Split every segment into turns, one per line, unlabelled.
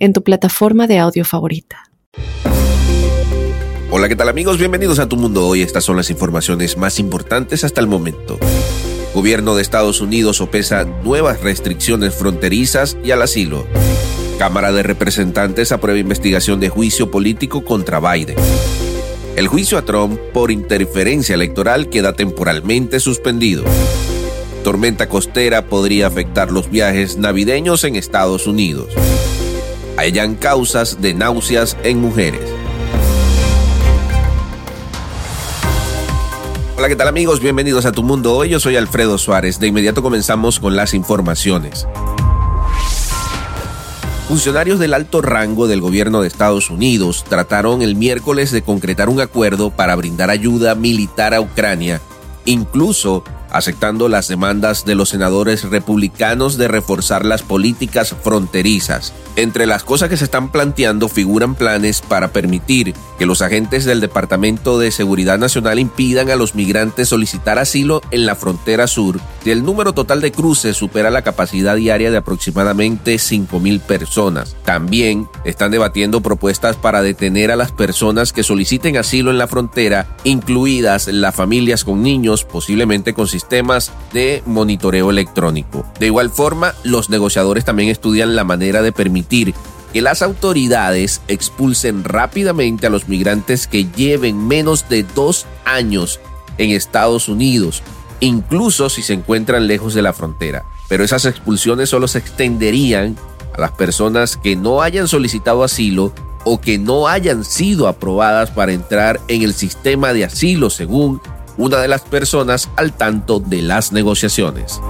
en tu plataforma de audio favorita.
Hola, ¿qué tal amigos? Bienvenidos a Tu Mundo Hoy. Estas son las informaciones más importantes hasta el momento. Gobierno de Estados Unidos sopesa nuevas restricciones fronterizas y al asilo. Cámara de Representantes aprueba investigación de juicio político contra Biden. El juicio a Trump por interferencia electoral queda temporalmente suspendido. Tormenta costera podría afectar los viajes navideños en Estados Unidos hallan causas de náuseas en mujeres. Hola, ¿qué tal amigos? Bienvenidos a Tu Mundo Hoy. Yo soy Alfredo Suárez. De inmediato comenzamos con las informaciones. Funcionarios del alto rango del gobierno de Estados Unidos trataron el miércoles de concretar un acuerdo para brindar ayuda militar a Ucrania, incluso aceptando las demandas de los senadores republicanos de reforzar las políticas fronterizas. Entre las cosas que se están planteando figuran planes para permitir que los agentes del Departamento de Seguridad Nacional impidan a los migrantes solicitar asilo en la frontera sur si el número total de cruces supera la capacidad diaria de aproximadamente 5.000 personas. También están debatiendo propuestas para detener a las personas que soliciten asilo en la frontera, incluidas las familias con niños, posiblemente con sistemas de monitoreo electrónico. De igual forma, los negociadores también estudian la manera de permitir que las autoridades expulsen rápidamente a los migrantes que lleven menos de dos años en Estados Unidos, incluso si se encuentran lejos de la frontera. Pero esas expulsiones solo se extenderían a las personas que no hayan solicitado asilo o que no hayan sido aprobadas para entrar en el sistema de asilo según una de las personas al tanto de las negociaciones.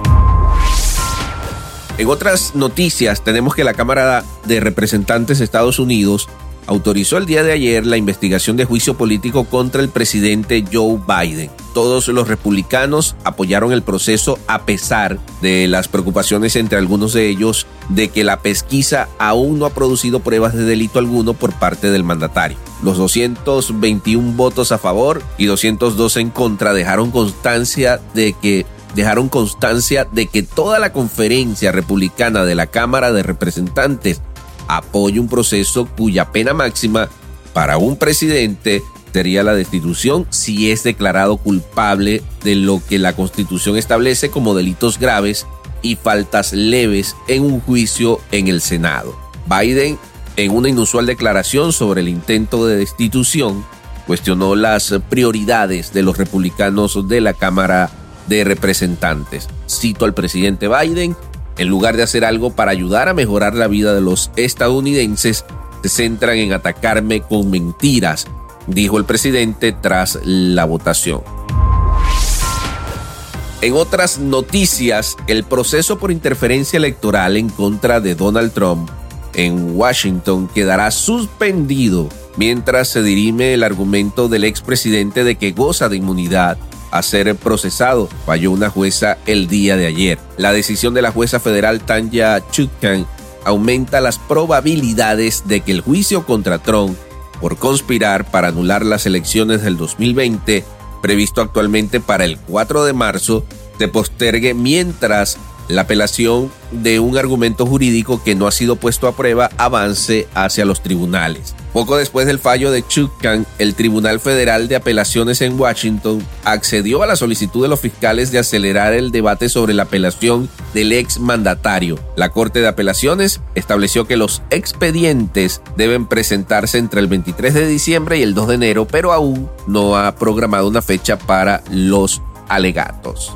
En otras noticias, tenemos que la Cámara de Representantes de Estados Unidos autorizó el día de ayer la investigación de juicio político contra el presidente Joe Biden. Todos los republicanos apoyaron el proceso a pesar de las preocupaciones entre algunos de ellos de que la pesquisa aún no ha producido pruebas de delito alguno por parte del mandatario. Los 221 votos a favor y 202 en contra dejaron constancia de que dejaron constancia de que toda la conferencia republicana de la Cámara de Representantes apoya un proceso cuya pena máxima para un presidente sería la destitución si es declarado culpable de lo que la Constitución establece como delitos graves y faltas leves en un juicio en el Senado. Biden, en una inusual declaración sobre el intento de destitución, cuestionó las prioridades de los republicanos de la Cámara de representantes. Cito al presidente Biden, en lugar de hacer algo para ayudar a mejorar la vida de los estadounidenses, se centran en atacarme con mentiras, dijo el presidente tras la votación. En otras noticias, el proceso por interferencia electoral en contra de Donald Trump en Washington quedará suspendido mientras se dirime el argumento del expresidente de que goza de inmunidad a ser procesado, falló una jueza el día de ayer. La decisión de la jueza federal Tanya Chutkan aumenta las probabilidades de que el juicio contra Trump por conspirar para anular las elecciones del 2020, previsto actualmente para el 4 de marzo, se postergue mientras la apelación de un argumento jurídico que no ha sido puesto a prueba avance hacia los tribunales. Poco después del fallo de Chutkan, el Tribunal Federal de Apelaciones en Washington accedió a la solicitud de los fiscales de acelerar el debate sobre la apelación del ex mandatario. La Corte de Apelaciones estableció que los expedientes deben presentarse entre el 23 de diciembre y el 2 de enero, pero aún no ha programado una fecha para los alegatos.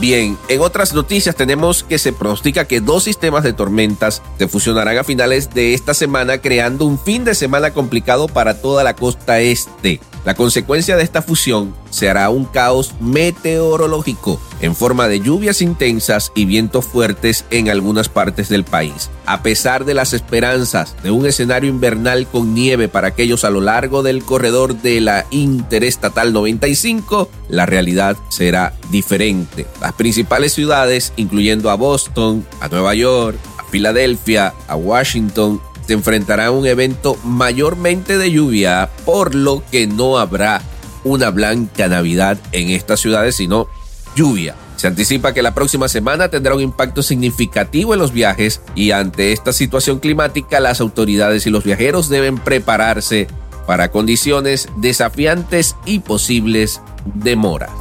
Bien, en otras noticias tenemos que se pronostica que dos sistemas de tormentas se fusionarán a finales de esta semana creando un fin de semana complicado para toda la costa este. La consecuencia de esta fusión será un caos meteorológico en forma de lluvias intensas y vientos fuertes en algunas partes del país. A pesar de las esperanzas de un escenario invernal con nieve para aquellos a lo largo del corredor de la Interestatal 95, la realidad será diferente. Las principales ciudades, incluyendo a Boston, a Nueva York, a Filadelfia, a Washington se enfrentará a un evento mayormente de lluvia, por lo que no habrá una blanca Navidad en estas ciudades, sino lluvia. Se anticipa que la próxima semana tendrá un impacto significativo en los viajes y ante esta situación climática las autoridades y los viajeros deben prepararse para condiciones desafiantes y posibles demoras.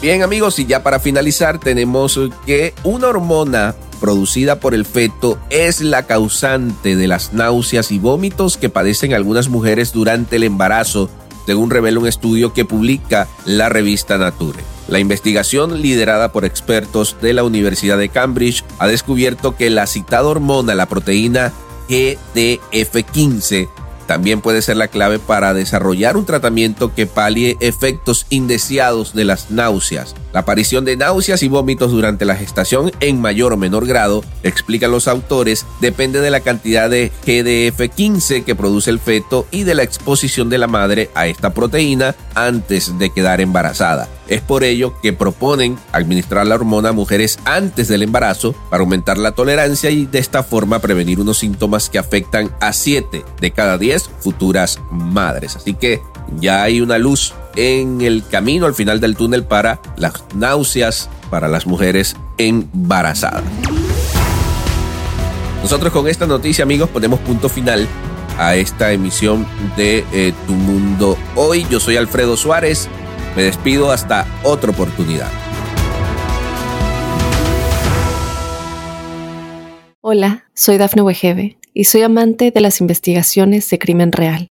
Bien amigos, y ya para finalizar tenemos que una hormona producida por el feto es la causante de las náuseas y vómitos que padecen algunas mujeres durante el embarazo, según revela un estudio que publica la revista Nature. La investigación, liderada por expertos de la Universidad de Cambridge, ha descubierto que la citada hormona, la proteína GDF15, también puede ser la clave para desarrollar un tratamiento que palie efectos indeseados de las náuseas. La aparición de náuseas y vómitos durante la gestación en mayor o menor grado, explican los autores, depende de la cantidad de GDF15 que produce el feto y de la exposición de la madre a esta proteína antes de quedar embarazada. Es por ello que proponen administrar la hormona a mujeres antes del embarazo para aumentar la tolerancia y de esta forma prevenir unos síntomas que afectan a 7 de cada 10 futuras madres. Así que ya hay una luz en el camino al final del túnel para las náuseas para las mujeres embarazadas. Nosotros con esta noticia, amigos, ponemos punto final a esta emisión de eh, Tu Mundo Hoy. Yo soy Alfredo Suárez. Me despido hasta otra oportunidad.
Hola, soy Dafne Wegebe y soy amante de las investigaciones de crimen real.